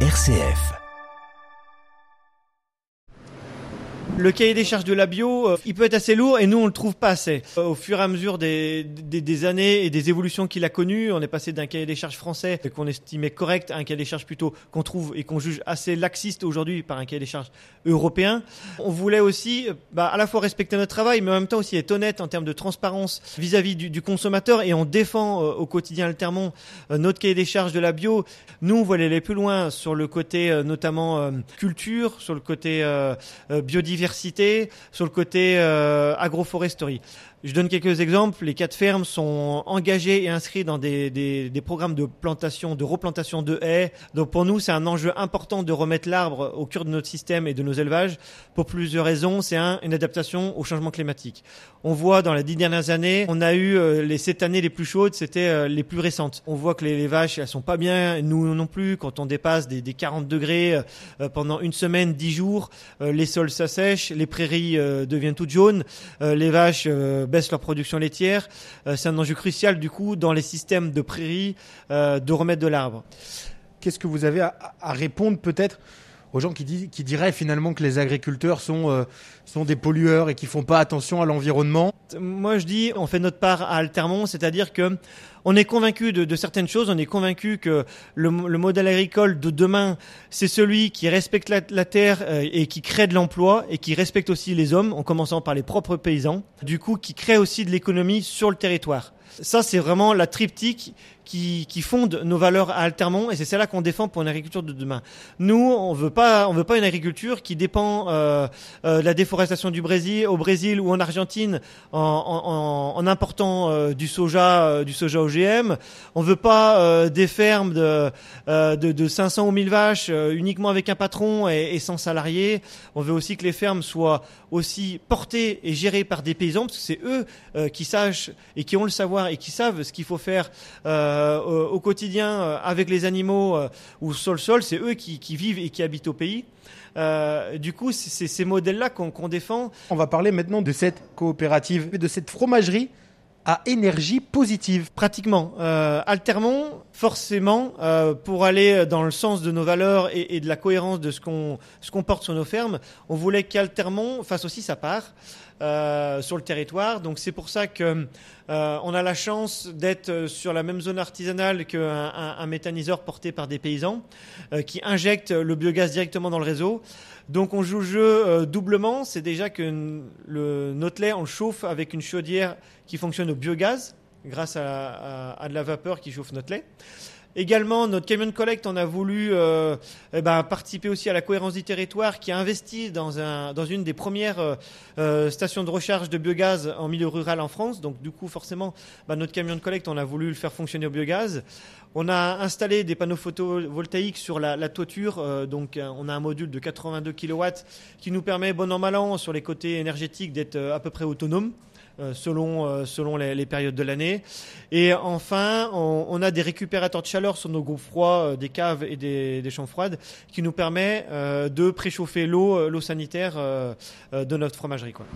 RCF. Le cahier des charges de la bio, euh, il peut être assez lourd et nous on le trouve pas assez. Euh, au fur et à mesure des, des, des années et des évolutions qu'il a connues, on est passé d'un cahier des charges français qu'on estimait correct à un cahier des charges plutôt qu'on trouve et qu'on juge assez laxiste aujourd'hui par un cahier des charges européen. On voulait aussi euh, bah, à la fois respecter notre travail, mais en même temps aussi être honnête en termes de transparence vis-à-vis du, du, consommateur et on défend euh, au quotidien Altermont euh, notre cahier des charges de la bio. Nous on voulait aller plus loin sur le côté notamment culture, sur le côté biodiversité, sur le côté agroforesterie. Je donne quelques exemples. Les quatre fermes sont engagées et inscrites dans des, des, des, programmes de plantation, de replantation de haies. Donc pour nous, c'est un enjeu important de remettre l'arbre au cœur de notre système et de nos élevages pour plusieurs raisons. C'est un, une adaptation au changement climatique. On voit dans les dix dernières années, on a eu euh, les sept années les plus chaudes, c'était euh, les plus récentes. On voit que les, vaches, elles sont pas bien, nous non plus. Quand on dépasse des, des 40 degrés euh, pendant une semaine, dix jours, les sols s'assèchent, les prairies deviennent toutes jaunes, les vaches baissent leur production laitière. Euh, c'est un enjeu crucial du coup dans les systèmes de prairies euh, de remettre de l'arbre. Qu'est-ce que vous avez à, à répondre peut-être aux gens qui, disent, qui diraient finalement que les agriculteurs sont, euh, sont des pollueurs et qui font pas attention à l'environnement? Moi je dis on fait notre part à Altermont, c'est-à-dire que on est convaincu de, de, certaines choses, on est convaincu que le, le, modèle agricole de demain, c'est celui qui respecte la, la terre euh, et qui crée de l'emploi et qui respecte aussi les hommes, en commençant par les propres paysans, du coup qui crée aussi de l'économie sur le territoire. Ça, c'est vraiment la triptyque qui, qui, fonde nos valeurs à Altermont et c'est celle-là qu'on défend pour une agriculture de demain. Nous, on veut pas, on veut pas une agriculture qui dépend euh, euh, de la déforestation du Brésil, au Brésil ou en Argentine en, en, en important euh, du soja, euh, du soja OGM. On veut pas euh, des fermes de, euh, de, de 500 ou 1000 vaches uniquement avec un patron et, et, sans salariés. On veut aussi que les fermes soient aussi portées et gérées par des paysans parce que c'est eux qui sachent et qui ont le savoir et qui savent ce qu'il faut faire. Euh, euh, au quotidien euh, avec les animaux euh, ou sur le sol, c'est eux qui, vivent et qui habitent au pays. Euh, du coup, c'est ces modèles-là qu'on qu défend. On va parler maintenant de cette coopérative, de cette fromagerie à énergie positive. Pratiquement. Euh, Altermont, forcément, euh, pour aller dans le sens de nos valeurs et, de la cohérence de ce qu'on ce qu'on porte sur nos fermes, on voulait qu'Altermont fasse aussi sa part. Euh, sur le territoire. Donc c'est pour ça que euh, on a la chance d'être sur la même zone artisanale qu'un un, un méthaniseur porté par des paysans euh, qui injectent le biogaz directement dans le réseau. Donc on joue le jeu euh, doublement. C'est déjà que le, notre lait on le chauffe avec une chaudière qui fonctionne au biogaz grâce à, de la vapeur qui chauffe notre lait. Également, notre camion de collecte, on a voulu euh, eh ben, participer aussi à la cohérence du territoire, qui a investi dans, un, dans une des premières euh, stations de recharge de biogaz en milieu rural en France. Donc, du coup, forcément, ben, notre camion de collecte, on a voulu le faire fonctionner au biogaz. On a installé des panneaux photovoltaïques sur la, toiture. Euh, donc, on a un module de 82 kW qui nous permet, bon an mal an, sur les côtés énergétiques, d'être à peu près autonome. Euh, selon, euh, selon les, les, périodes de l'année. Et enfin, on, on, a des récupérateurs de chaleur sur nos groupes froids euh, des caves et des, des chambres froides qui nous permet de préchauffer l'eau, l'eau sanitaire de notre fromagerie. Quoi.